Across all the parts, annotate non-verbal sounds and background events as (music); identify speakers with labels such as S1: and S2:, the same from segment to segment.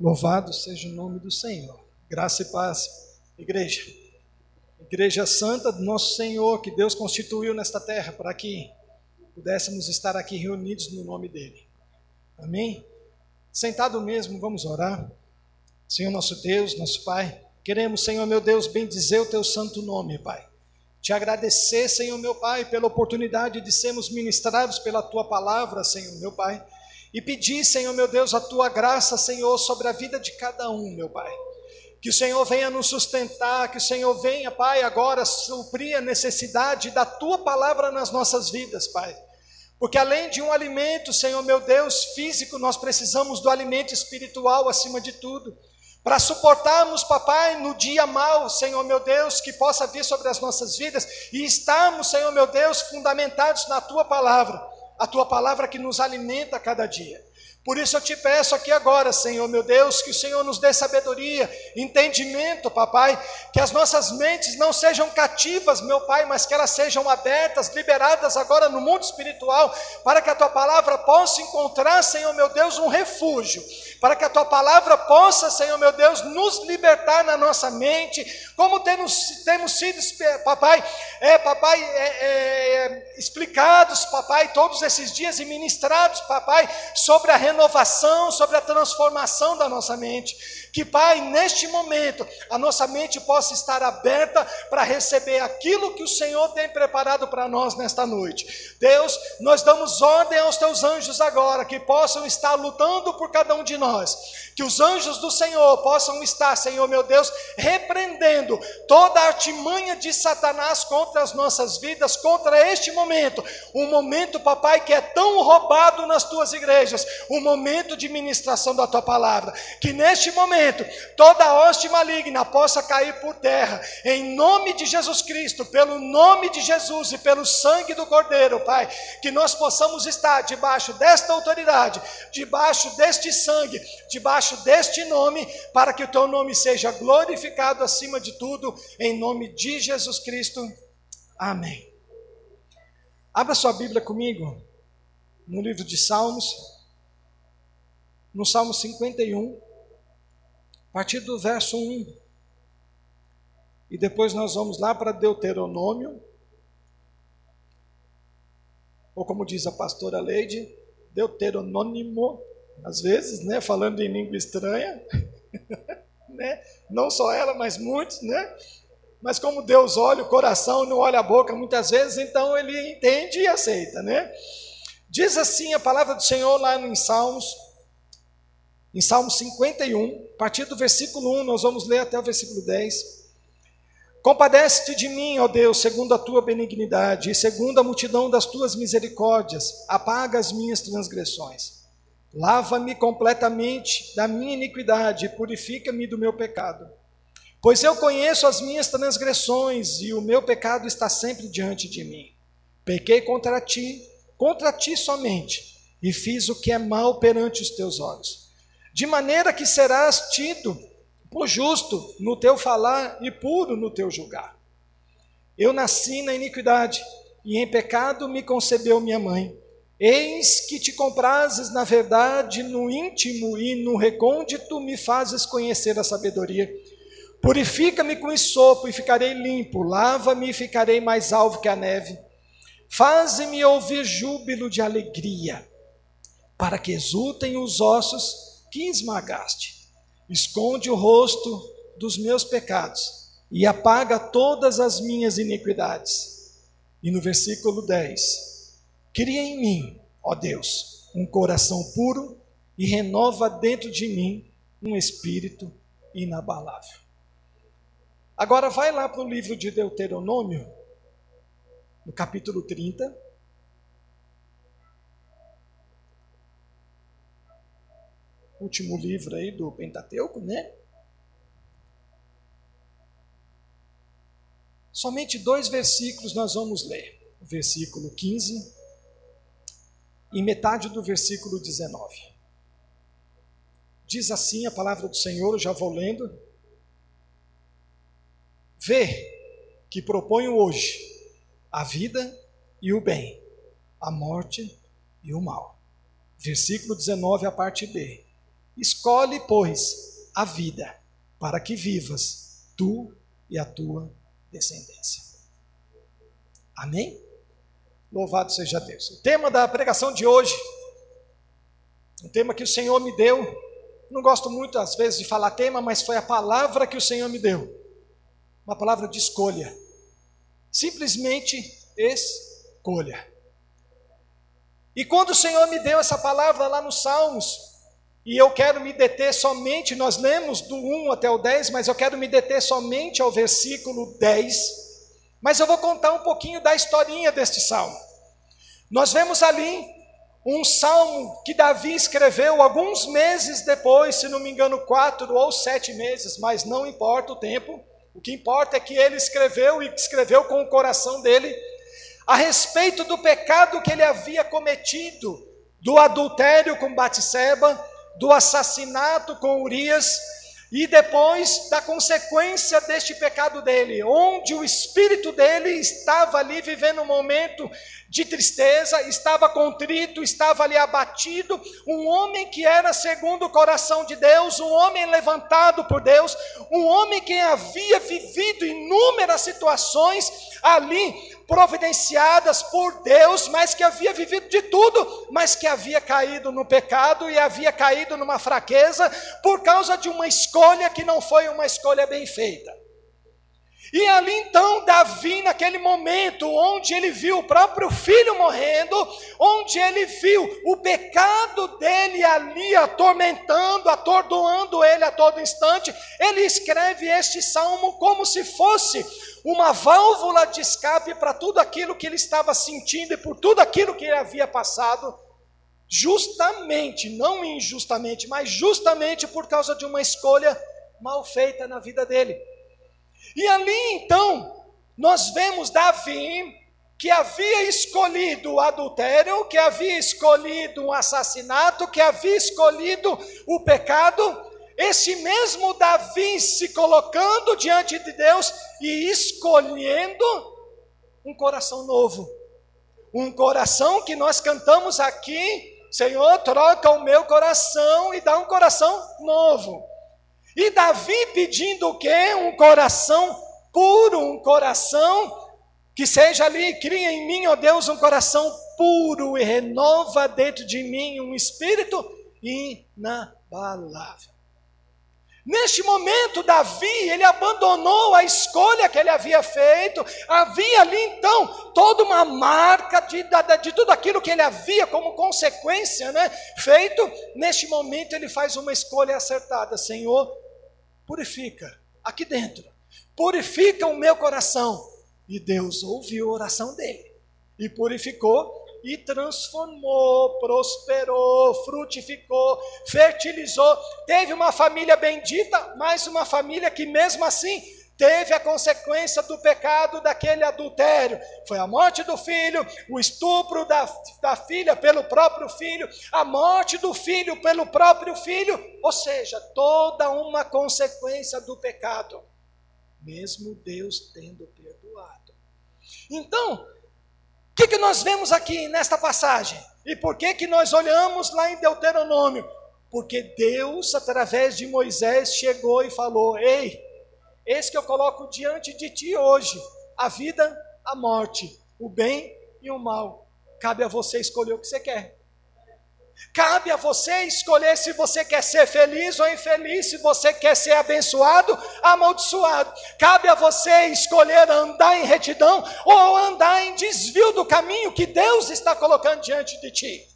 S1: Louvado seja o nome do Senhor. Graça e paz, igreja. Igreja Santa do nosso Senhor, que Deus constituiu nesta terra para que pudéssemos estar aqui reunidos no nome dEle. Amém? Sentado mesmo, vamos orar. Senhor nosso Deus, nosso Pai, queremos, Senhor meu Deus, bendizer o Teu santo nome, Pai. Te agradecer, Senhor meu Pai, pela oportunidade de sermos ministrados pela Tua palavra, Senhor meu Pai. E pedir, Senhor meu Deus, a Tua graça, Senhor, sobre a vida de cada um, meu Pai. Que o Senhor venha nos sustentar, que o Senhor venha, Pai, agora suprir a necessidade da Tua palavra nas nossas vidas, Pai. Porque além de um alimento, Senhor meu Deus, físico, nós precisamos do alimento espiritual acima de tudo para suportarmos, papai, no dia mal, Senhor meu Deus, que possa vir sobre as nossas vidas e estarmos, Senhor meu Deus, fundamentados na tua palavra, a tua palavra que nos alimenta a cada dia. Por isso eu te peço aqui agora, Senhor meu Deus, que o Senhor nos dê sabedoria, entendimento, papai, que as nossas mentes não sejam cativas, meu Pai, mas que elas sejam abertas, liberadas agora no mundo espiritual, para que a tua palavra possa encontrar, Senhor meu Deus, um refúgio, para que a tua palavra possa, Senhor meu Deus, nos libertar na nossa mente, como temos, temos sido, papai, é, papai, é, é, explicados, papai, todos esses dias e ministrados, papai, sobre a renovação, sobre a transformação da nossa mente. Que, Pai, neste momento, a nossa mente possa estar aberta para receber aquilo que o Senhor tem preparado para nós nesta noite. Deus, nós damos ordem aos teus anjos agora, que possam estar lutando por cada um de nós. Que os anjos do Senhor possam estar, Senhor meu Deus, repreendendo toda a artimanha de Satanás contra as nossas vidas, contra este momento. Um momento, papai, que é tão roubado nas tuas igrejas, um momento de ministração da tua palavra. Que neste momento, toda hoste maligna possa cair por terra, em nome de Jesus Cristo, pelo nome de Jesus e pelo sangue do Cordeiro, Pai. Que nós possamos estar debaixo desta autoridade, debaixo deste sangue, debaixo deste nome, para que o teu nome seja glorificado acima de tudo, em nome de Jesus Cristo. Amém. Abra sua Bíblia comigo no livro de Salmos, no Salmo 51, a partir do verso 1. E depois nós vamos lá para Deuteronômio, ou como diz a pastora Leide, Deuteronônimo, às vezes, né, falando em língua estranha, (laughs) né? não só ela, mas muitos, né? Mas como Deus olha o coração, não olha a boca muitas vezes, então ele entende e aceita, né? Diz assim a palavra do Senhor lá em Salmos, em Salmo 51, a partir do versículo 1, nós vamos ler até o versículo 10. Compadece-te de mim, ó Deus, segundo a tua benignidade, e segundo a multidão das tuas misericórdias, apaga as minhas transgressões. Lava-me completamente da minha iniquidade, e purifica-me do meu pecado. Pois eu conheço as minhas transgressões, e o meu pecado está sempre diante de mim. Pequei contra ti, contra ti somente, e fiz o que é mal perante os teus olhos de maneira que serás tido por justo no teu falar e puro no teu julgar. Eu nasci na iniquidade, e em pecado me concebeu minha mãe. Eis que te comprases na verdade, no íntimo e no recôndito me fazes conhecer a sabedoria. Purifica-me com esopo e ficarei limpo, lava-me e ficarei mais alvo que a neve. Faze-me ouvir júbilo de alegria, para que exultem os ossos que esmagaste. Esconde o rosto dos meus pecados e apaga todas as minhas iniquidades. E no versículo 10: Cria em mim, ó Deus, um coração puro e renova dentro de mim um espírito inabalável. Agora vai lá para o livro de Deuteronômio, no capítulo 30. Último livro aí do Pentateuco, né? Somente dois versículos nós vamos ler. O versículo 15 e metade do versículo 19. Diz assim a palavra do Senhor, já vou lendo. Vê que proponho hoje a vida e o bem, a morte e o mal. Versículo 19, a parte B Escolhe, pois, a vida, para que vivas tu e a tua descendência. Amém? Louvado seja Deus. O tema da pregação de hoje, um tema que o Senhor me deu. Não gosto muito, às vezes, de falar tema, mas foi a palavra que o Senhor me deu. Uma palavra de escolha. Simplesmente escolha. E quando o Senhor me deu essa palavra lá nos Salmos, e eu quero me deter somente, nós lemos do 1 até o 10, mas eu quero me deter somente ao versículo 10. Mas eu vou contar um pouquinho da historinha deste salmo. Nós vemos ali um salmo que Davi escreveu alguns meses depois, se não me engano, quatro ou sete meses, mas não importa o tempo. O que importa é que ele escreveu e escreveu com o coração dele a respeito do pecado que ele havia cometido, do adultério com Batseba, do assassinato com Urias e depois da consequência deste pecado dele, onde o espírito dele estava ali vivendo um momento de tristeza, estava contrito, estava ali abatido, um homem que era segundo o coração de Deus, um homem levantado por Deus, um homem que havia vivido inúmeras situações ali providenciadas por Deus, mas que havia vivido de tudo, mas que havia caído no pecado e havia caído numa fraqueza por causa de uma escolha que não foi uma escolha bem feita. E ali então, Davi, naquele momento onde ele viu o próprio filho morrendo, onde ele viu o pecado dele ali atormentando, atordoando ele a todo instante, ele escreve este salmo como se fosse uma válvula de escape para tudo aquilo que ele estava sentindo e por tudo aquilo que ele havia passado, justamente, não injustamente, mas justamente por causa de uma escolha mal feita na vida dele. E ali então, nós vemos Davi, que havia escolhido o adultério, que havia escolhido um assassinato, que havia escolhido o pecado, esse mesmo Davi se colocando diante de Deus e escolhendo um coração novo. Um coração que nós cantamos aqui, Senhor, troca o meu coração e dá um coração novo. E Davi pedindo o quê? Um coração puro, um coração que seja ali, cria em mim, ó Deus, um coração puro e renova dentro de mim um espírito inabalável. Neste momento, Davi, ele abandonou a escolha que ele havia feito, havia ali então toda uma marca de, de, de, tudo aquilo que ele havia como consequência né, feito. Neste momento, ele faz uma escolha acertada: Senhor, purifica aqui dentro, purifica o meu coração. E Deus ouviu a oração dele e purificou e transformou, prosperou, frutificou, fertilizou. Teve uma família bendita, mas uma família que, mesmo assim, teve a consequência do pecado daquele adultério. Foi a morte do filho, o estupro da, da filha pelo próprio filho, a morte do filho pelo próprio filho, ou seja, toda uma consequência do pecado, mesmo Deus tendo perdoado. Então, que, que nós vemos aqui nesta passagem? E por que, que nós olhamos lá em Deuteronômio? Porque Deus, através de Moisés, chegou e falou: Ei, esse que eu coloco diante de ti hoje, a vida, a morte, o bem e o mal. Cabe a você escolher o que você quer. Cabe a você escolher se você quer ser feliz ou infeliz, se você quer ser abençoado, amaldiçoado. Cabe a você escolher andar em retidão ou andar em desvio do caminho que Deus está colocando diante de ti.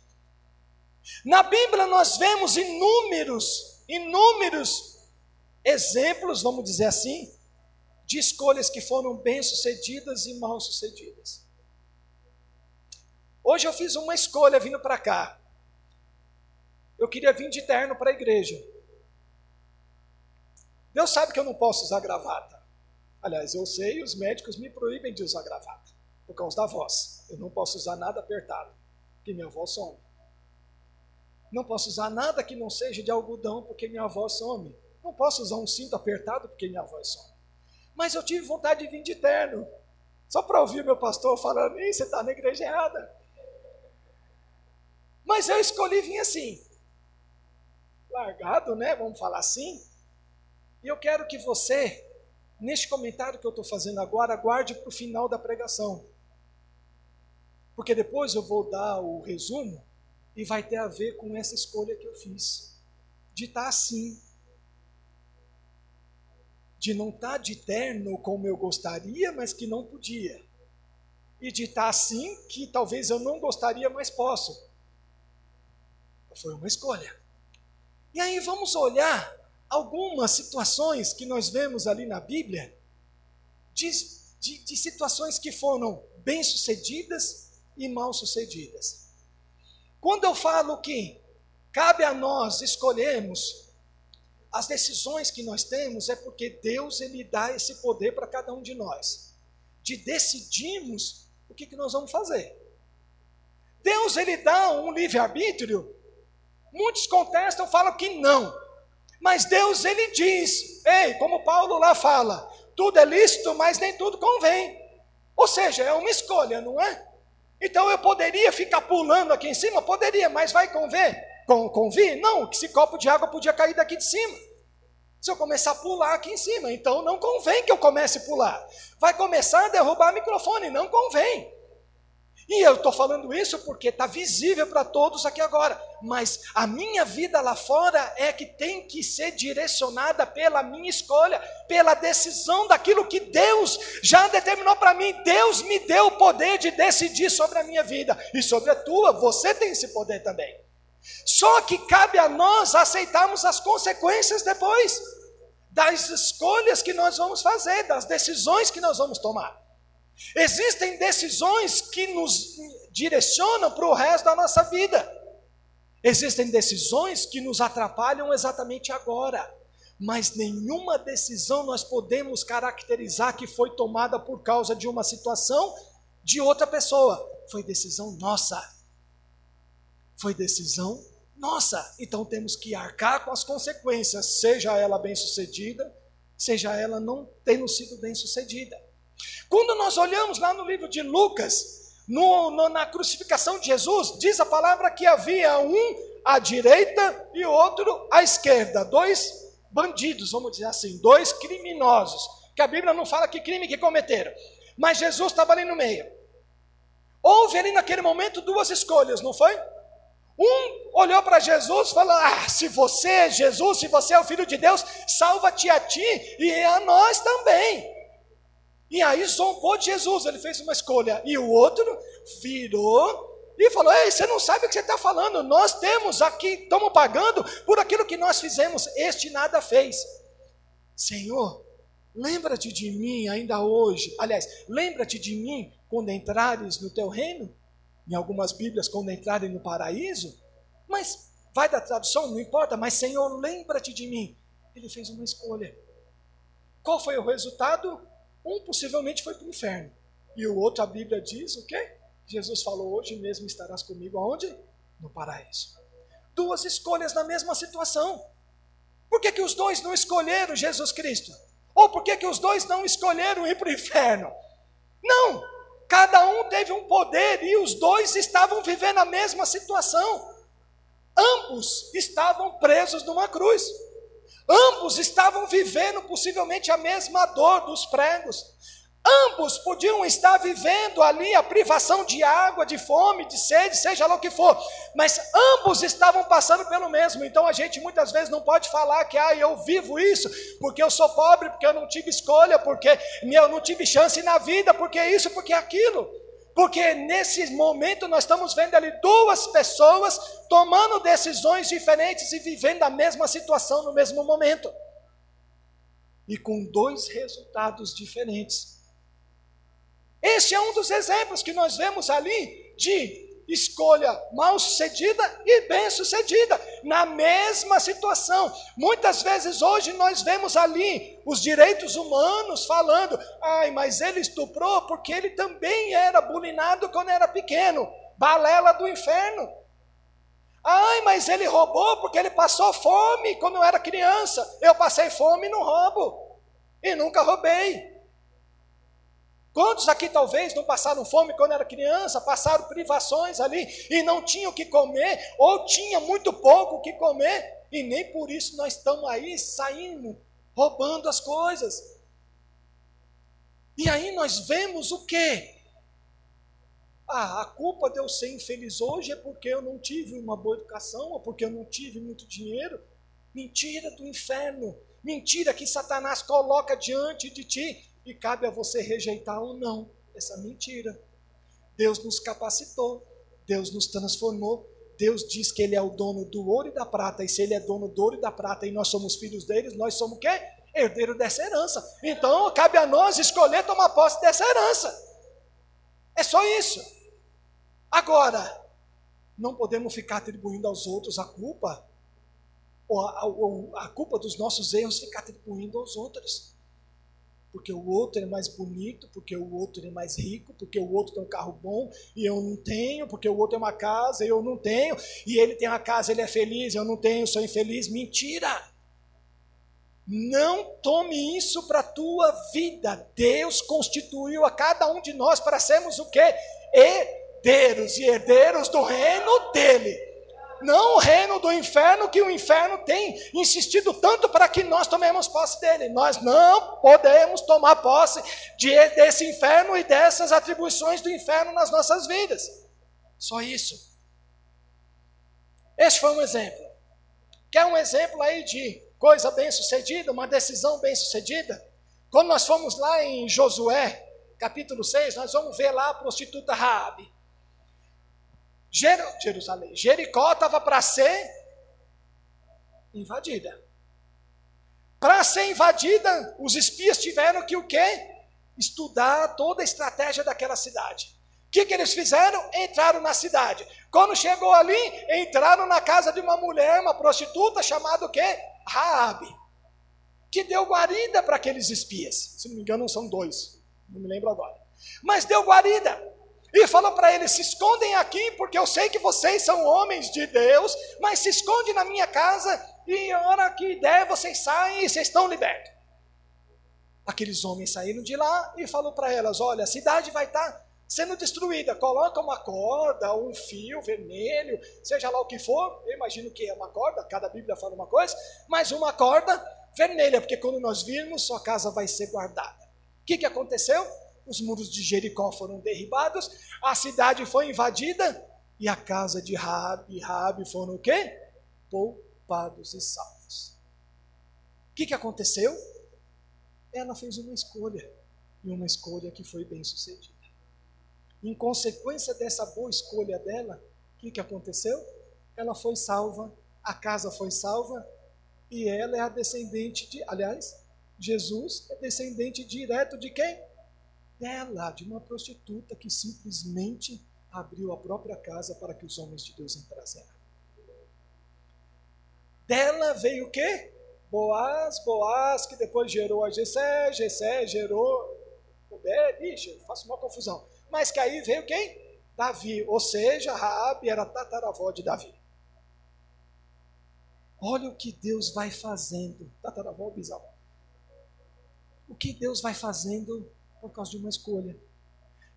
S1: Na Bíblia nós vemos inúmeros, inúmeros exemplos, vamos dizer assim, de escolhas que foram bem-sucedidas e mal-sucedidas. Hoje eu fiz uma escolha vindo para cá eu queria vir de terno para a igreja. Deus sabe que eu não posso usar gravata. Aliás, eu sei, os médicos me proíbem de usar gravata, por causa da voz. Eu não posso usar nada apertado, porque minha voz some. Não posso usar nada que não seja de algodão, porque minha voz some. Não posso usar um cinto apertado, porque minha voz some. Mas eu tive vontade de vir de terno, só para ouvir meu pastor falando, Ih, você está na igreja errada. Mas eu escolhi vir assim. Largado, né? Vamos falar assim. E eu quero que você, neste comentário que eu estou fazendo agora, guarde para o final da pregação. Porque depois eu vou dar o resumo e vai ter a ver com essa escolha que eu fiz. De estar tá assim. De não estar tá de terno como eu gostaria, mas que não podia. E de estar tá assim que talvez eu não gostaria, mas posso. Foi uma escolha. E aí vamos olhar algumas situações que nós vemos ali na Bíblia, de, de, de situações que foram bem-sucedidas e mal-sucedidas. Quando eu falo que cabe a nós escolhermos as decisões que nós temos, é porque Deus ele dá esse poder para cada um de nós, de decidirmos o que, que nós vamos fazer. Deus ele dá um livre-arbítrio Muitos contestam, falam que não. Mas Deus ele diz, ei, como Paulo lá fala, tudo é lícito, mas nem tudo convém. Ou seja, é uma escolha, não é? Então eu poderia ficar pulando aqui em cima? Poderia, mas vai convir? Com, convir? Não, que esse copo de água podia cair daqui de cima. Se eu começar a pular aqui em cima, então não convém que eu comece a pular. Vai começar a derrubar o microfone, não convém. E eu estou falando isso porque está visível para todos aqui agora. Mas a minha vida lá fora é que tem que ser direcionada pela minha escolha, pela decisão daquilo que Deus já determinou para mim. Deus me deu o poder de decidir sobre a minha vida e sobre a tua. Você tem esse poder também. Só que cabe a nós aceitarmos as consequências depois das escolhas que nós vamos fazer, das decisões que nós vamos tomar. Existem decisões que nos direcionam para o resto da nossa vida. Existem decisões que nos atrapalham exatamente agora. Mas nenhuma decisão nós podemos caracterizar que foi tomada por causa de uma situação de outra pessoa. Foi decisão nossa. Foi decisão nossa. Então temos que arcar com as consequências, seja ela bem-sucedida, seja ela não tendo sido bem-sucedida. Quando nós olhamos lá no livro de Lucas, no, no, na crucificação de Jesus, diz a palavra que havia um à direita e outro à esquerda, dois bandidos, vamos dizer assim, dois criminosos, que a Bíblia não fala que crime que cometeram, mas Jesus estava ali no meio. Houve ali naquele momento duas escolhas, não foi? Um olhou para Jesus e falou: Ah, se você é Jesus, se você é o Filho de Deus, salva-te a ti e a nós também. E aí zombou de Jesus, ele fez uma escolha. E o outro virou e falou: Ei, você não sabe o que você está falando. Nós temos aqui, estamos pagando por aquilo que nós fizemos. Este nada fez. Senhor, lembra-te de mim ainda hoje. Aliás, lembra-te de mim quando entrares no teu reino. Em algumas Bíblias, quando entrarem no paraíso. Mas vai da tradução, não importa. Mas Senhor, lembra-te de mim. Ele fez uma escolha. Qual foi o resultado? Um possivelmente foi para o inferno. E o outro, a Bíblia diz o quê? Jesus falou: Hoje mesmo estarás comigo aonde? No paraíso. Duas escolhas na mesma situação. Por que, que os dois não escolheram Jesus Cristo? Ou por que, que os dois não escolheram ir para o inferno? Não! Cada um teve um poder e os dois estavam vivendo a mesma situação. Ambos estavam presos numa cruz. Ambos estavam vivendo possivelmente a mesma dor dos pregos. Ambos podiam estar vivendo ali a privação de água, de fome, de sede, seja lá o que for, mas ambos estavam passando pelo mesmo. Então a gente muitas vezes não pode falar que ah, eu vivo isso porque eu sou pobre, porque eu não tive escolha, porque eu não tive chance na vida, porque isso, porque aquilo. Porque nesse momento nós estamos vendo ali duas pessoas tomando decisões diferentes e vivendo a mesma situação no mesmo momento. E com dois resultados diferentes. Este é um dos exemplos que nós vemos ali de escolha mal sucedida e bem sucedida, na mesma situação. Muitas vezes hoje nós vemos ali os direitos humanos falando: ai, mas ele estuprou porque ele também era bulinado quando era pequeno, balela do inferno. Ai, mas ele roubou porque ele passou fome quando eu era criança. Eu passei fome e não roubo, e nunca roubei. Quantos aqui talvez não passaram fome quando era criança, passaram privações ali e não tinham o que comer, ou tinha muito pouco o que comer, e nem por isso nós estamos aí saindo, roubando as coisas. E aí nós vemos o quê? Ah, a culpa de eu ser infeliz hoje é porque eu não tive uma boa educação, ou porque eu não tive muito dinheiro. Mentira do inferno. Mentira que Satanás coloca diante de ti e cabe a você rejeitar ou não essa mentira. Deus nos capacitou, Deus nos transformou, Deus diz que Ele é o dono do ouro e da prata, e se Ele é dono do ouro e da prata e nós somos filhos deles, nós somos o quê? Herdeiro dessa herança. Então cabe a nós escolher tomar posse dessa herança. É só isso. Agora, não podemos ficar atribuindo aos outros a culpa, ou a, ou a culpa dos nossos erros, ficar atribuindo aos outros porque o outro é mais bonito, porque o outro é mais rico, porque o outro tem um carro bom e eu não tenho, porque o outro tem uma casa e eu não tenho, e ele tem uma casa, ele é feliz, eu não tenho, sou infeliz. Mentira! Não tome isso para a tua vida. Deus constituiu a cada um de nós para sermos o quê? Herdeiros e herdeiros do reino dele não o reino do inferno, que o inferno tem insistido tanto para que nós tomemos posse dele. Nós não podemos tomar posse de, desse inferno e dessas atribuições do inferno nas nossas vidas. Só isso. Este foi um exemplo. Quer um exemplo aí de coisa bem sucedida, uma decisão bem sucedida? Quando nós fomos lá em Josué, capítulo 6, nós vamos ver lá a prostituta Raabe. Jerusalém. Jericó estava para ser invadida. Para ser invadida, os espias tiveram que o quê? Estudar toda a estratégia daquela cidade. O que, que eles fizeram? Entraram na cidade. Quando chegou ali, entraram na casa de uma mulher, uma prostituta, chamada o quê? Raabe. Que deu guarida para aqueles espias. Se não me engano, são dois. Não me lembro agora. Mas deu guarida. E falou para eles: se escondem aqui, porque eu sei que vocês são homens de Deus, mas se esconde na minha casa, e a hora que der, vocês saem e vocês estão libertos. Aqueles homens saíram de lá e falou para elas: olha, a cidade vai estar tá sendo destruída. Coloca uma corda, um fio vermelho, seja lá o que for. Eu imagino que é uma corda, cada Bíblia fala uma coisa, mas uma corda vermelha, porque quando nós virmos, sua casa vai ser guardada. O que, que aconteceu? Os muros de Jericó foram derribados, a cidade foi invadida e a casa de Rabi e Rabi foram o quê? Poupados e salvos. O que, que aconteceu? Ela fez uma escolha, e uma escolha que foi bem sucedida. Em consequência dessa boa escolha dela, o que, que aconteceu? Ela foi salva, a casa foi salva, e ela é a descendente de, aliás, Jesus é descendente direto de quem? Dela, de uma prostituta que simplesmente abriu a própria casa para que os homens de Deus entrassem. Dela veio o quê? Boaz, Boaz, que depois gerou a Gessé, Gessé gerou Obed, ixi, faço uma confusão. Mas que aí veio quem? Davi, ou seja, Raabe era tataravó de Davi. Olha o que Deus vai fazendo, tataravó ou bisavó. O que Deus vai fazendo por causa de uma escolha.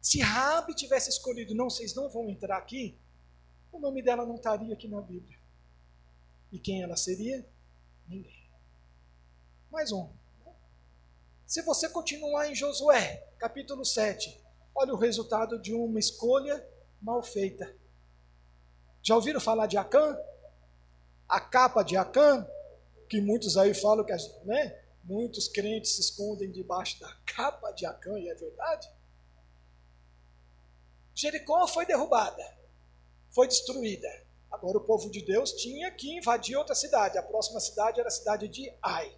S1: Se Rabi tivesse escolhido, não, vocês não vão entrar aqui, o nome dela não estaria aqui na Bíblia. E quem ela seria? Ninguém. Mais um. Se você continuar em Josué, capítulo 7, olha o resultado de uma escolha mal feita. Já ouviram falar de Acã? A capa de Acã, que muitos aí falam que, né? Muitos crentes se escondem debaixo da capa de Acã, e é verdade. Jericó foi derrubada, foi destruída. Agora o povo de Deus tinha que invadir outra cidade. A próxima cidade era a cidade de Ai.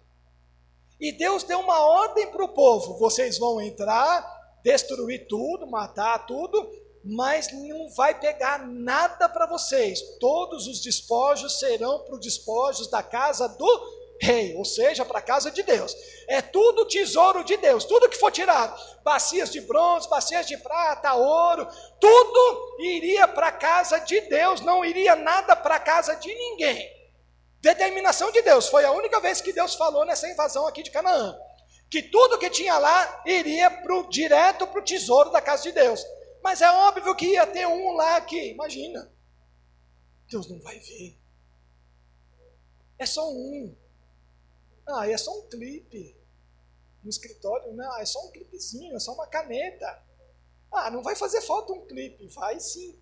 S1: E Deus deu uma ordem para o povo: vocês vão entrar, destruir tudo, matar tudo, mas não vai pegar nada para vocês. Todos os despojos serão para os despojos da casa do rei, ou seja, para a casa de Deus. É tudo tesouro de Deus, tudo que for tirado, bacias de bronze, bacias de prata, ouro, tudo iria para a casa de Deus, não iria nada para a casa de ninguém. Determinação de Deus, foi a única vez que Deus falou nessa invasão aqui de Canaã. que tudo que tinha lá iria pro, direto para o tesouro da casa de Deus. Mas é óbvio que ia ter um lá que, imagina, Deus não vai ver. É só um. Ah, é só um clipe. No escritório, não, é só um clipezinho, é só uma caneta. Ah, não vai fazer falta um clipe. Vai sim.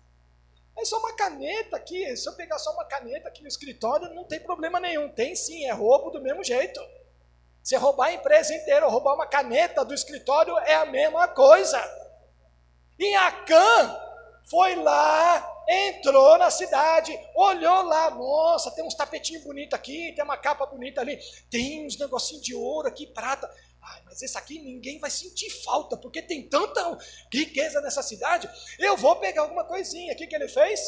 S1: É só uma caneta aqui. Se eu pegar só uma caneta aqui no escritório, não tem problema nenhum. Tem sim, é roubo do mesmo jeito. Se roubar a empresa inteira ou roubar uma caneta do escritório, é a mesma coisa. E Acã foi lá, entrou na cidade, olhou lá, nossa, tem uns tapetinhos bonitos aqui, tem uma capa bonita ali, tem uns negocinhos de ouro aqui, prata. Ai, mas esse aqui ninguém vai sentir falta, porque tem tanta riqueza nessa cidade. Eu vou pegar alguma coisinha. O que, que ele fez?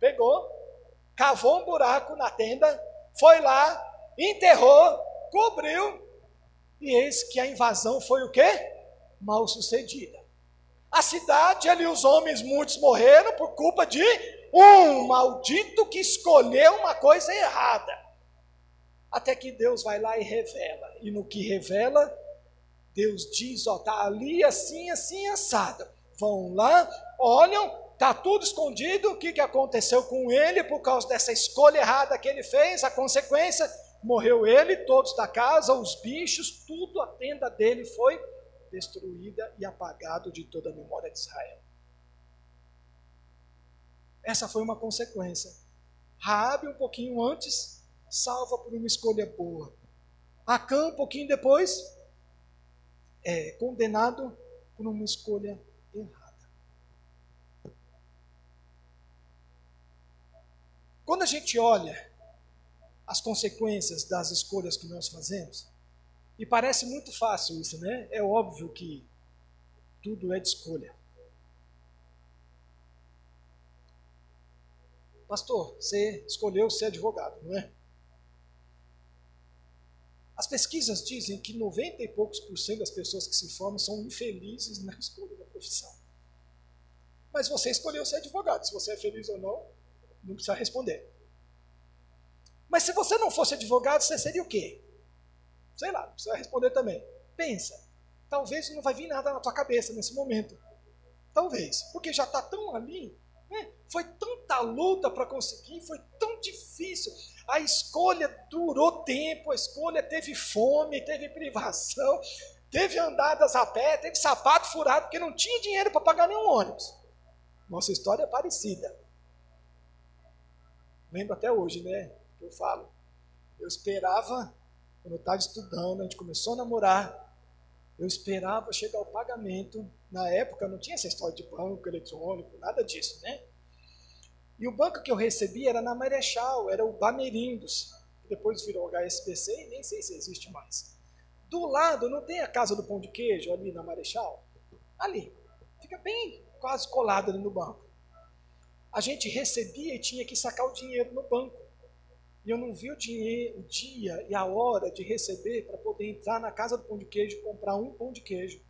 S1: Pegou, cavou um buraco na tenda, foi lá, enterrou, cobriu, e eis que a invasão foi o quê? Mal sucedida. A cidade ali, os homens muitos morreram por culpa de um maldito que escolheu uma coisa errada. Até que Deus vai lá e revela. E no que revela, Deus diz: Ó, tá ali assim, assim, assado. Vão lá, olham, tá tudo escondido. O que, que aconteceu com ele por causa dessa escolha errada que ele fez? A consequência: morreu ele, todos da casa, os bichos, tudo, a tenda dele foi destruída e apagado de toda a memória de Israel. Essa foi uma consequência. Raabe um pouquinho antes, salva por uma escolha boa. Acã um pouquinho depois, é condenado por uma escolha errada. Quando a gente olha as consequências das escolhas que nós fazemos, e parece muito fácil isso, né? É óbvio que tudo é de escolha. Pastor, você escolheu ser advogado, não é? As pesquisas dizem que 90 e poucos por cento das pessoas que se formam são infelizes na (laughs) escolha da profissão. Mas você escolheu ser advogado. Se você é feliz ou não, não precisa responder. Mas se você não fosse advogado, você seria o quê? Sei lá, precisa responder também. Pensa. Talvez não vai vir nada na tua cabeça nesse momento. Talvez. Porque já está tão ali. Né? Foi tanta luta para conseguir, foi tão difícil. A escolha durou tempo, a escolha teve fome, teve privação, (laughs) teve andadas a pé, teve sapato furado, porque não tinha dinheiro para pagar nenhum ônibus. Nossa história é parecida. Lembro até hoje, né? Eu falo. Eu esperava quando eu estava estudando, a gente começou a namorar, eu esperava chegar o pagamento. Na época não tinha essa história de banco eletrônico, nada disso, né? E o banco que eu recebi era na Marechal, era o Bamerindos, que depois virou HSBC e nem sei se existe mais. Do lado não tem a casa do pão de queijo ali na Marechal? Ali. Fica bem quase colado ali no banco. A gente recebia e tinha que sacar o dinheiro no banco. E eu não vi o, o dia e a hora de receber para poder entrar na casa do pão de queijo e comprar um pão de queijo.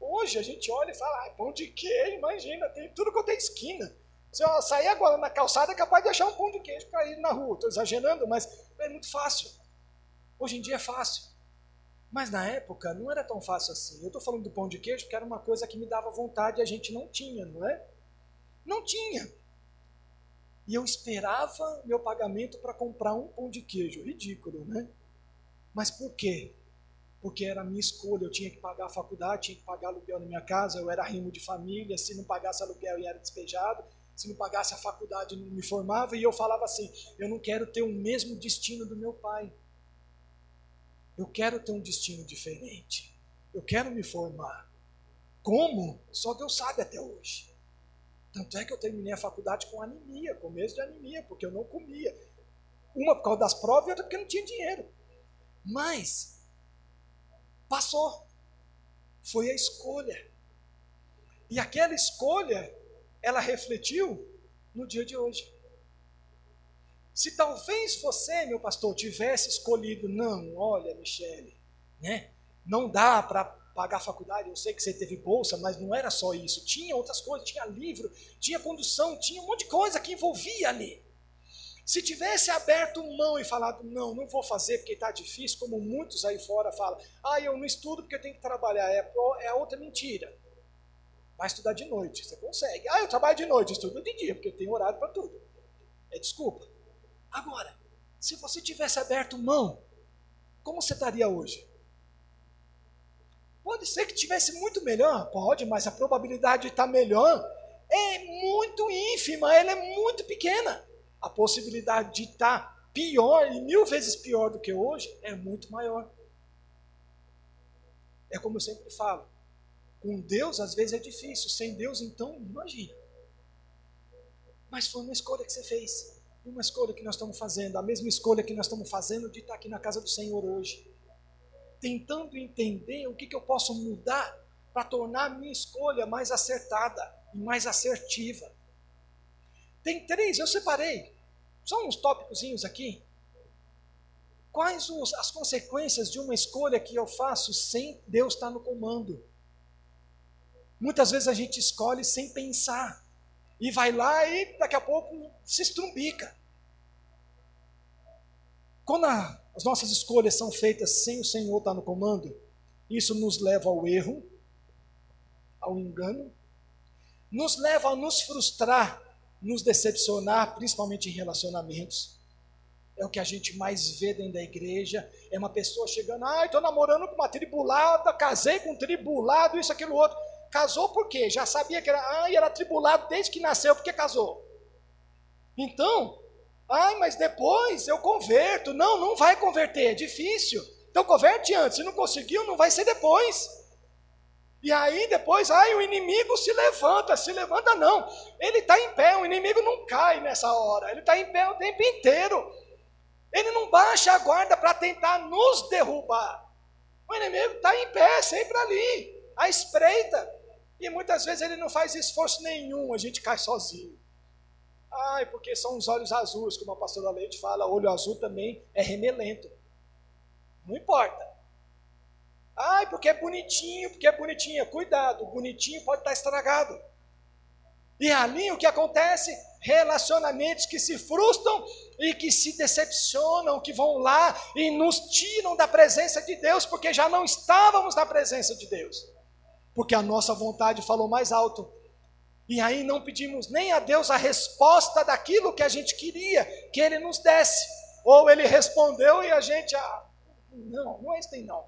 S1: Hoje a gente olha e fala, ah, pão de queijo, imagina, tem tudo quanto é esquina. Se eu sair agora na calçada, é capaz de achar um pão de queijo cair na rua. Estou exagerando, mas é muito fácil. Hoje em dia é fácil. Mas na época não era tão fácil assim. Eu estou falando do pão de queijo porque era uma coisa que me dava vontade e a gente não tinha, não é? Não tinha. E eu esperava meu pagamento para comprar um pão de queijo. Ridículo, né? Mas por quê? Porque era a minha escolha. Eu tinha que pagar a faculdade, tinha que pagar aluguel na minha casa, eu era rimo de família. Se não pagasse aluguel, eu era despejado. Se não pagasse a faculdade, não me formava. E eu falava assim: eu não quero ter o mesmo destino do meu pai. Eu quero ter um destino diferente. Eu quero me formar. Como? Só Deus sabe até hoje. Tanto é que eu terminei a faculdade com anemia, começo de anemia, porque eu não comia. Uma por causa das provas e outra porque não tinha dinheiro. Mas passou. Foi a escolha. E aquela escolha, ela refletiu no dia de hoje. Se talvez você, meu pastor, tivesse escolhido, não, olha, Michele, né? Não dá para pagar a faculdade, eu sei que você teve bolsa, mas não era só isso. Tinha outras coisas, tinha livro, tinha condução, tinha um monte de coisa que envolvia ali. Se tivesse aberto mão e falado, não, não vou fazer porque está difícil, como muitos aí fora falam, ah, eu não estudo porque eu tenho que trabalhar, é, é outra mentira. Vai estudar de noite, você consegue. Ah, eu trabalho de noite, estudo de dia, porque eu tenho horário para tudo. É desculpa. Agora, se você tivesse aberto mão, como você estaria hoje? Pode ser que tivesse muito melhor, pode, mas a probabilidade de estar melhor é muito ínfima, ela é muito pequena a possibilidade de estar pior e mil vezes pior do que hoje é muito maior. É como eu sempre falo: com Deus às vezes é difícil, sem Deus então imagina. Mas foi uma escolha que você fez, uma escolha que nós estamos fazendo, a mesma escolha que nós estamos fazendo de estar aqui na casa do Senhor hoje, tentando entender o que, que eu posso mudar para tornar a minha escolha mais acertada e mais assertiva. Tem três, eu separei. Só uns tópicozinhos aqui. Quais os, as consequências de uma escolha que eu faço sem Deus estar no comando? Muitas vezes a gente escolhe sem pensar. E vai lá e daqui a pouco se estrumbica. Quando a, as nossas escolhas são feitas sem o Senhor estar no comando, isso nos leva ao erro, ao engano, nos leva a nos frustrar nos decepcionar, principalmente em relacionamentos. É o que a gente mais vê dentro da igreja. É uma pessoa chegando, ai, estou namorando com uma tribulada, casei com um tribulado, isso, aquilo, outro. Casou por quê? Já sabia que era, ai, era tribulado desde que nasceu, porque casou. Então, ai, mas depois eu converto. Não, não vai converter, é difícil. Então converte antes, se não conseguiu, não vai ser depois. E aí depois, ai, o inimigo se levanta, se levanta não. Ele está em pé, o inimigo não cai nessa hora, ele está em pé o tempo inteiro. Ele não baixa a guarda para tentar nos derrubar. O inimigo está em pé, sempre ali, à espreita. E muitas vezes ele não faz esforço nenhum, a gente cai sozinho. Ai, porque são os olhos azuis, como a pastora Leite fala, olho azul também é remelento. Não importa. Ai, porque é bonitinho, porque é bonitinha. Cuidado, bonitinho pode estar estragado. E ali o que acontece? Relacionamentos que se frustram e que se decepcionam, que vão lá e nos tiram da presença de Deus, porque já não estávamos na presença de Deus. Porque a nossa vontade falou mais alto. E aí não pedimos nem a Deus a resposta daquilo que a gente queria que Ele nos desse. Ou Ele respondeu e a gente, ah, não, não é isso não.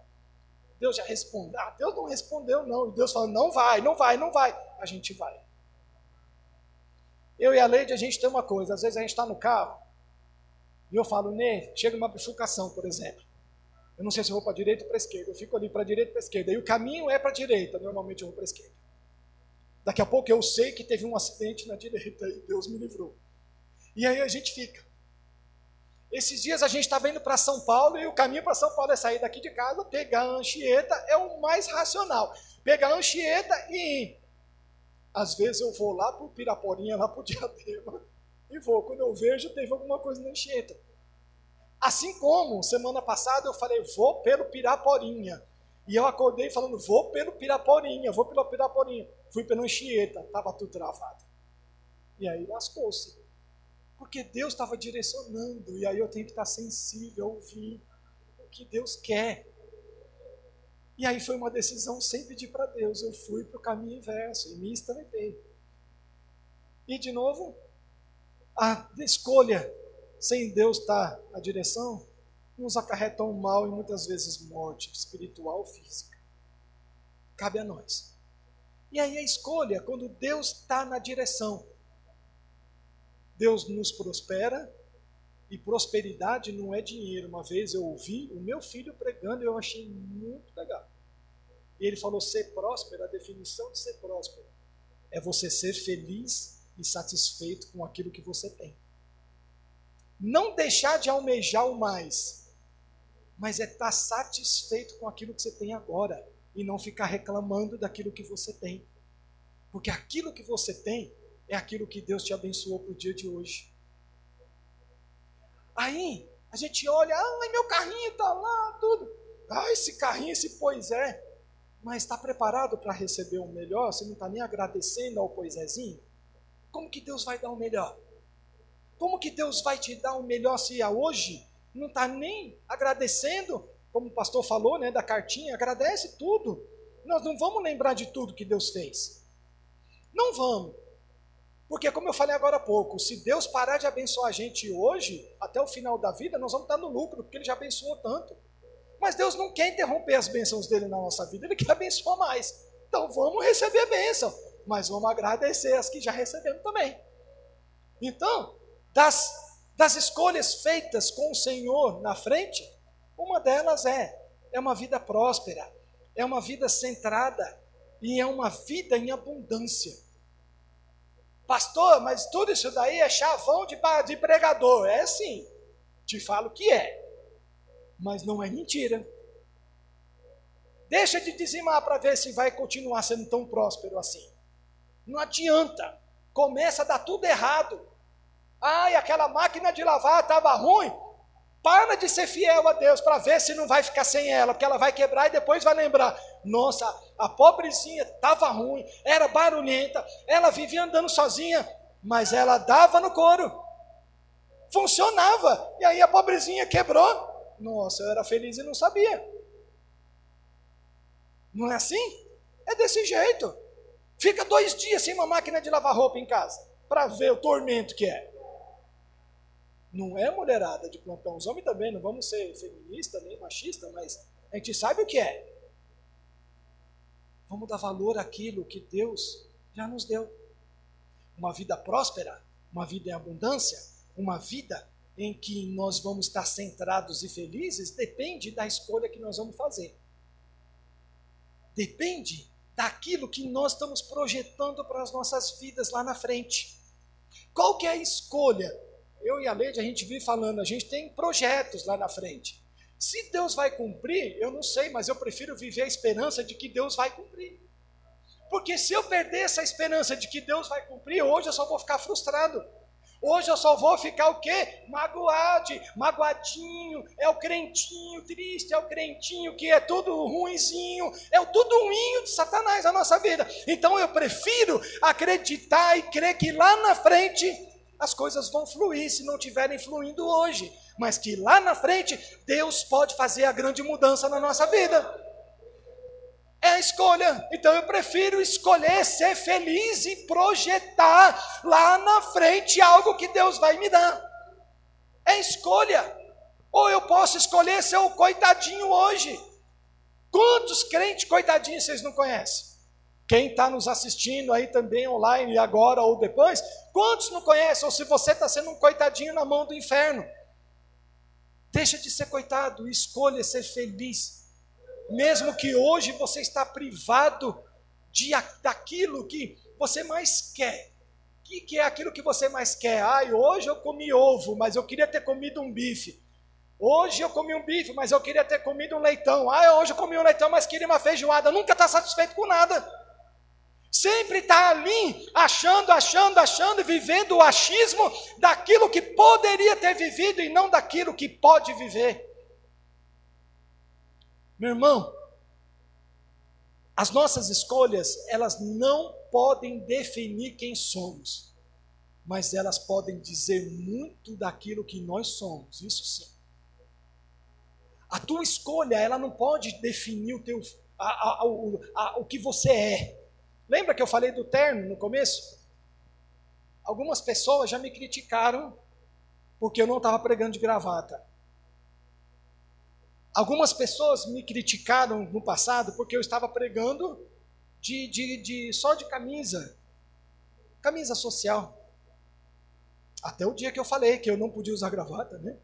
S1: Deus já respondeu. Ah, Deus não respondeu, não. E Deus falou, não vai, não vai, não vai. A gente vai. Eu e a Leide, a gente tem uma coisa. Às vezes a gente está no carro e eu falo, Ney, chega numa bifurcação, por exemplo. Eu não sei se eu vou para a direita ou para a esquerda. Eu fico ali para a direita ou para a esquerda. E o caminho é para a direita. Normalmente eu vou para a esquerda. Daqui a pouco eu sei que teve um acidente na direita e Deus me livrou. E aí a gente fica. Esses dias a gente estava indo para São Paulo e o caminho para São Paulo é sair daqui de casa, pegar a Anchieta, é o mais racional. Pegar a Anchieta e ir. Às vezes eu vou lá para o Piraporinha, lá para o (laughs) Diadema, e vou. Quando eu vejo, teve alguma coisa na Anchieta. Assim como semana passada eu falei, vou pelo Piraporinha. E eu acordei falando, vou pelo Piraporinha, vou pelo Piraporinha. Fui pela Anchieta, estava tudo travado. E aí lascou-se. Porque Deus estava direcionando, e aí eu tenho que estar sensível a ouvir o que Deus quer. E aí foi uma decisão sem pedir para Deus, eu fui para o caminho inverso e me estranhei. E de novo, a escolha sem Deus estar na direção nos acarreta um mal e muitas vezes morte espiritual ou física. Cabe a nós. E aí a escolha, quando Deus está na direção, Deus nos prospera e prosperidade não é dinheiro. Uma vez eu ouvi o meu filho pregando e eu achei muito legal. E ele falou: ser próspero, a definição de ser próspero é você ser feliz e satisfeito com aquilo que você tem. Não deixar de almejar o mais, mas é estar satisfeito com aquilo que você tem agora e não ficar reclamando daquilo que você tem. Porque aquilo que você tem é aquilo que Deus te abençoou para o dia de hoje. Aí, a gente olha, ah, meu carrinho está lá, tudo. Ah, esse carrinho, esse pois é. Mas está preparado para receber o melhor? Você não está nem agradecendo ao poisézinho? Como que Deus vai dar o melhor? Como que Deus vai te dar o melhor se a hoje não está nem agradecendo, como o pastor falou, né, da cartinha, agradece tudo. Nós não vamos lembrar de tudo que Deus fez. Não vamos. Porque, como eu falei agora há pouco, se Deus parar de abençoar a gente hoje, até o final da vida, nós vamos estar no lucro, porque Ele já abençoou tanto. Mas Deus não quer interromper as bênçãos dele na nossa vida, Ele quer abençoar mais. Então vamos receber a bênção, mas vamos agradecer as que já recebemos também. Então, das, das escolhas feitas com o Senhor na frente, uma delas é, é uma vida próspera, é uma vida centrada e é uma vida em abundância. Pastor, mas tudo isso daí é chavão de, de pregador. É sim, te falo que é. Mas não é mentira. Deixa de dizimar para ver se vai continuar sendo tão próspero assim. Não adianta. Começa a dar tudo errado. Ai, aquela máquina de lavar estava ruim. Para de ser fiel a Deus para ver se não vai ficar sem ela, porque ela vai quebrar e depois vai lembrar: nossa, a pobrezinha estava ruim, era barulhenta, ela vivia andando sozinha, mas ela dava no couro. Funcionava. E aí a pobrezinha quebrou. Nossa, eu era feliz e não sabia. Não é assim? É desse jeito. Fica dois dias sem uma máquina de lavar roupa em casa, para ver o tormento que é. Não é mulherada de plantão. Os homens também, não vamos ser feminista nem machista, mas a gente sabe o que é. Vamos dar valor àquilo que Deus já nos deu. Uma vida próspera, uma vida em abundância, uma vida em que nós vamos estar centrados e felizes, depende da escolha que nós vamos fazer. Depende daquilo que nós estamos projetando para as nossas vidas lá na frente. Qual que é a escolha eu e a Leide, a gente vive falando, a gente tem projetos lá na frente. Se Deus vai cumprir, eu não sei, mas eu prefiro viver a esperança de que Deus vai cumprir. Porque se eu perder essa esperança de que Deus vai cumprir, hoje eu só vou ficar frustrado. Hoje eu só vou ficar o quê? Magoado, magoadinho, é o crentinho triste, é o crentinho que é tudo ruinzinho, é o tudo ruinho de Satanás na nossa vida. Então eu prefiro acreditar e crer que lá na frente as coisas vão fluir se não estiverem fluindo hoje, mas que lá na frente Deus pode fazer a grande mudança na nossa vida. É a escolha. Então eu prefiro escolher ser feliz e projetar lá na frente algo que Deus vai me dar. É escolha. Ou eu posso escolher ser o coitadinho hoje. Quantos crentes coitadinhos vocês não conhecem? Quem está nos assistindo aí também online, agora ou depois, quantos não conhecem? Ou se você está sendo um coitadinho na mão do inferno. Deixa de ser coitado, escolha ser feliz. Mesmo que hoje você está privado de, daquilo que você mais quer. O que, que é aquilo que você mais quer? Ai, hoje eu comi ovo, mas eu queria ter comido um bife. Hoje eu comi um bife, mas eu queria ter comido um leitão. Ah, hoje eu comi um leitão, mas queria uma feijoada. Nunca está satisfeito com nada. Sempre está ali, achando, achando, achando, vivendo o achismo daquilo que poderia ter vivido e não daquilo que pode viver. Meu irmão, as nossas escolhas, elas não podem definir quem somos, mas elas podem dizer muito daquilo que nós somos, isso sim. A tua escolha, ela não pode definir o, teu, a, a, a, o que você é. Lembra que eu falei do terno no começo? Algumas pessoas já me criticaram porque eu não estava pregando de gravata. Algumas pessoas me criticaram no passado porque eu estava pregando de, de, de só de camisa, camisa social. Até o dia que eu falei que eu não podia usar gravata, né?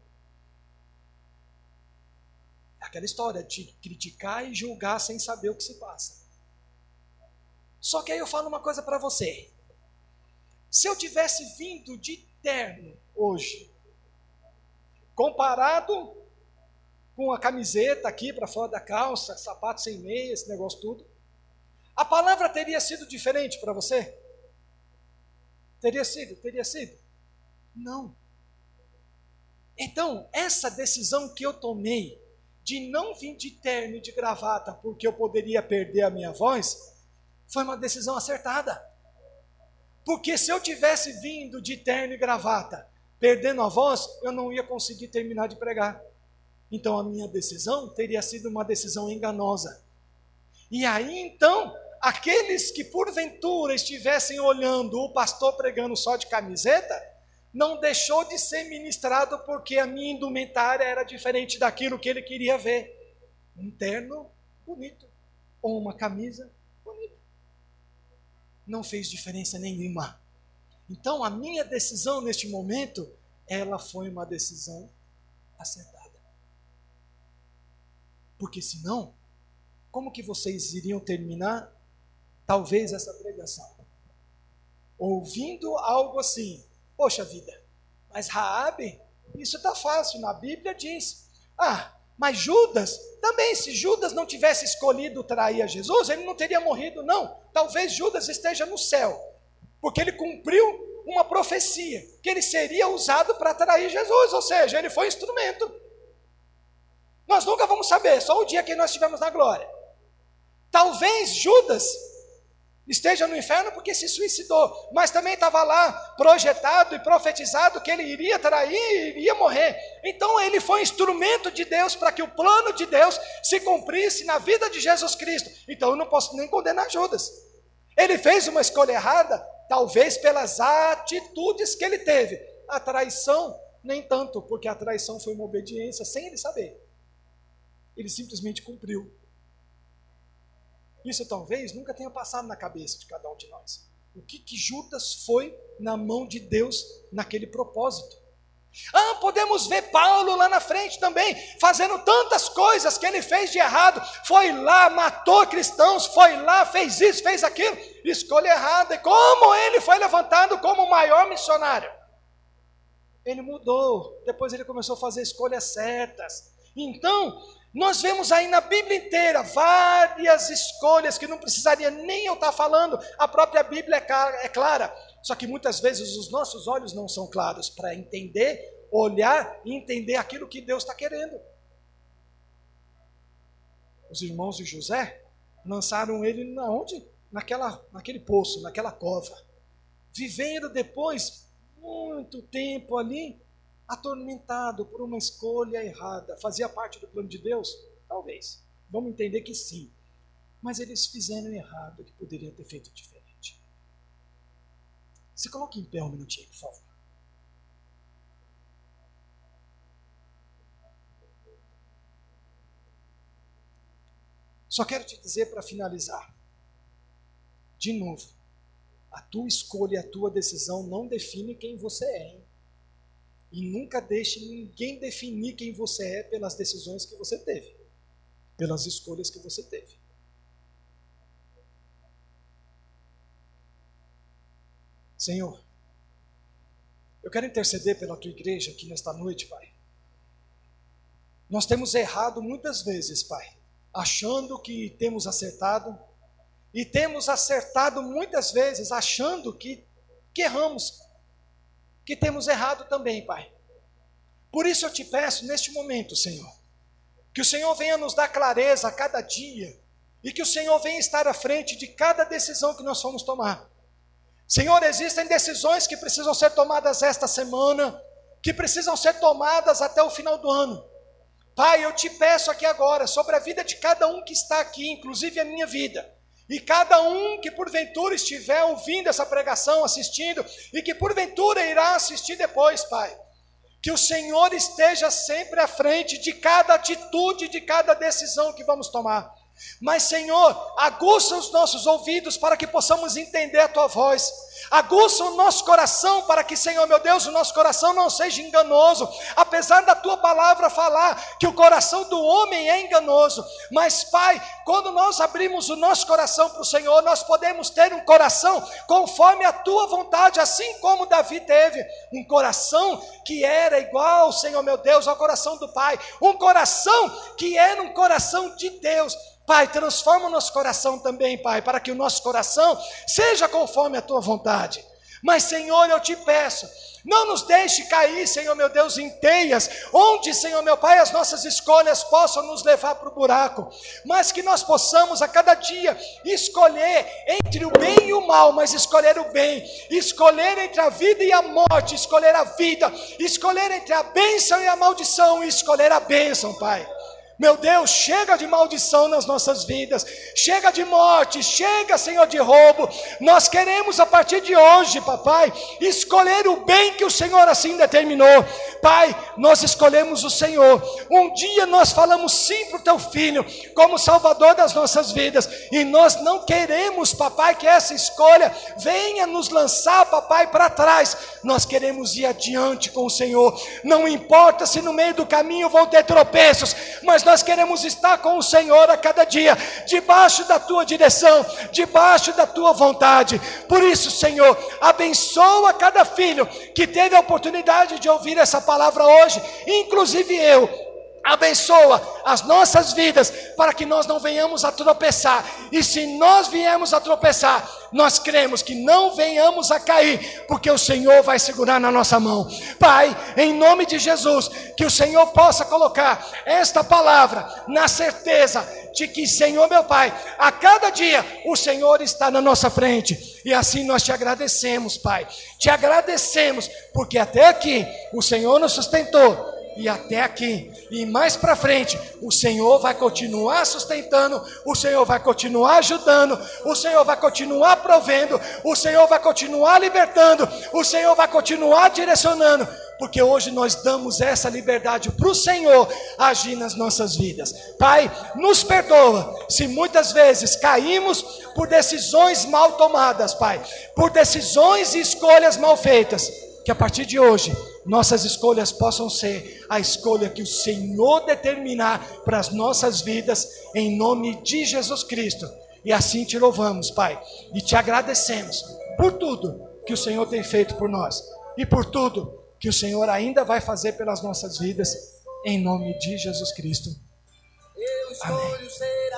S1: Aquela história de criticar e julgar sem saber o que se passa. Só que aí eu falo uma coisa para você. Se eu tivesse vindo de terno hoje, comparado com a camiseta aqui para fora da calça, sapato sem meia, esse negócio tudo, a palavra teria sido diferente para você? Teria sido? Teria sido? Não. Então, essa decisão que eu tomei de não vir de terno e de gravata porque eu poderia perder a minha voz, foi uma decisão acertada. Porque se eu tivesse vindo de terno e gravata, perdendo a voz, eu não ia conseguir terminar de pregar. Então a minha decisão teria sido uma decisão enganosa. E aí então, aqueles que porventura estivessem olhando o pastor pregando só de camiseta, não deixou de ser ministrado porque a minha indumentária era diferente daquilo que ele queria ver. Um terno bonito ou uma camisa. Não fez diferença nenhuma. Então a minha decisão neste momento, ela foi uma decisão acertada. Porque senão, como que vocês iriam terminar talvez essa pregação? Ouvindo algo assim: "Poxa vida, mas Raabe, isso está fácil, na Bíblia diz: "Ah, mas Judas, também se Judas não tivesse escolhido trair a Jesus, ele não teria morrido não. Talvez Judas esteja no céu, porque ele cumpriu uma profecia que ele seria usado para trair Jesus, ou seja, ele foi instrumento. Nós nunca vamos saber, só o dia que nós estivermos na glória. Talvez Judas esteja no inferno porque se suicidou, mas também estava lá projetado e profetizado que ele iria trair e iria morrer. Então ele foi instrumento de Deus para que o plano de Deus se cumprisse na vida de Jesus Cristo. Então eu não posso nem condenar Judas. Ele fez uma escolha errada, talvez pelas atitudes que ele teve. A traição, nem tanto, porque a traição foi uma obediência sem ele saber. Ele simplesmente cumpriu. Isso talvez nunca tenha passado na cabeça de cada um de nós. O que, que Judas foi na mão de Deus naquele propósito? Ah, podemos ver Paulo lá na frente também, fazendo tantas coisas que ele fez de errado. Foi lá, matou cristãos, foi lá, fez isso, fez aquilo. Escolha errada. E como ele foi levantado como o maior missionário? Ele mudou. Depois ele começou a fazer escolhas certas. Então, nós vemos aí na Bíblia inteira várias escolhas que não precisaria nem eu estar falando, a própria Bíblia é, é clara. Só que muitas vezes os nossos olhos não são claros para entender, olhar e entender aquilo que Deus está querendo. Os irmãos de José lançaram ele na onde? Naquela, naquele poço, naquela cova. Vivendo depois muito tempo ali, atormentado por uma escolha errada, fazia parte do plano de Deus? Talvez. Vamos entender que sim. Mas eles fizeram errado, que poderia ter feito diferente. Se coloque em pé um minutinho, por favor. Só quero te dizer para finalizar. De novo, a tua escolha, a tua decisão não define quem você é. Hein? E nunca deixe ninguém definir quem você é pelas decisões que você teve, pelas escolhas que você teve. Senhor, eu quero interceder pela tua igreja aqui nesta noite, Pai. Nós temos errado muitas vezes, Pai, achando que temos acertado, e temos acertado muitas vezes achando que, que erramos, que temos errado também, Pai. Por isso eu te peço neste momento, Senhor, que o Senhor venha nos dar clareza a cada dia e que o Senhor venha estar à frente de cada decisão que nós vamos tomar. Senhor, existem decisões que precisam ser tomadas esta semana, que precisam ser tomadas até o final do ano. Pai, eu te peço aqui agora sobre a vida de cada um que está aqui, inclusive a minha vida. E cada um que porventura estiver ouvindo essa pregação, assistindo, e que porventura irá assistir depois, Pai. Que o Senhor esteja sempre à frente de cada atitude, de cada decisão que vamos tomar. Mas, Senhor, aguça os nossos ouvidos para que possamos entender a tua voz. Aguça o nosso coração para que, Senhor meu Deus, o nosso coração não seja enganoso. Apesar da tua palavra falar que o coração do homem é enganoso, mas, Pai, quando nós abrimos o nosso coração para o Senhor, nós podemos ter um coração conforme a tua vontade, assim como Davi teve um coração que era igual, Senhor meu Deus, ao coração do Pai, um coração que era um coração de Deus Pai, transforma o nosso coração também, Pai, para que o nosso coração seja conforme a tua vontade. Mas, Senhor, eu te peço, não nos deixe cair, Senhor meu Deus, em teias, onde, Senhor meu Pai, as nossas escolhas possam nos levar para o buraco, mas que nós possamos a cada dia escolher entre o bem e o mal, mas escolher o bem, escolher entre a vida e a morte, escolher a vida, escolher entre a bênção e a maldição, e escolher a bênção, Pai. Meu Deus, chega de maldição nas nossas vidas, chega de morte, chega, Senhor, de roubo. Nós queremos a partir de hoje, papai, escolher o bem que o Senhor assim determinou. Pai, nós escolhemos o Senhor. Um dia nós falamos sim para o teu filho, como Salvador das nossas vidas, e nós não queremos, papai, que essa escolha venha nos lançar, papai, para trás. Nós queremos ir adiante com o Senhor. Não importa se no meio do caminho vão ter tropeços, mas nós queremos estar com o Senhor a cada dia, debaixo da tua direção, debaixo da tua vontade. Por isso, Senhor, abençoa cada filho que teve a oportunidade de ouvir essa palavra hoje, inclusive eu abençoa as nossas vidas para que nós não venhamos a tropeçar. E se nós viemos a tropeçar, nós cremos que não venhamos a cair, porque o Senhor vai segurar na nossa mão. Pai, em nome de Jesus, que o Senhor possa colocar esta palavra na certeza de que, Senhor meu Pai, a cada dia o Senhor está na nossa frente. E assim nós te agradecemos, Pai. Te agradecemos, porque até aqui o Senhor nos sustentou e até aqui. E mais para frente, o Senhor vai continuar sustentando, o Senhor vai continuar ajudando, o Senhor vai continuar provendo, o Senhor vai continuar libertando, o Senhor vai continuar direcionando, porque hoje nós damos essa liberdade para o Senhor agir nas nossas vidas. Pai, nos perdoa se muitas vezes caímos por decisões mal tomadas, Pai, por decisões e escolhas mal feitas, que a partir de hoje nossas escolhas possam ser a escolha que o Senhor determinar para as nossas vidas, em nome de Jesus Cristo. E assim te louvamos, Pai, e te agradecemos por tudo que o Senhor tem feito por nós e por tudo que o Senhor ainda vai fazer pelas nossas vidas, em nome de Jesus Cristo. Amém.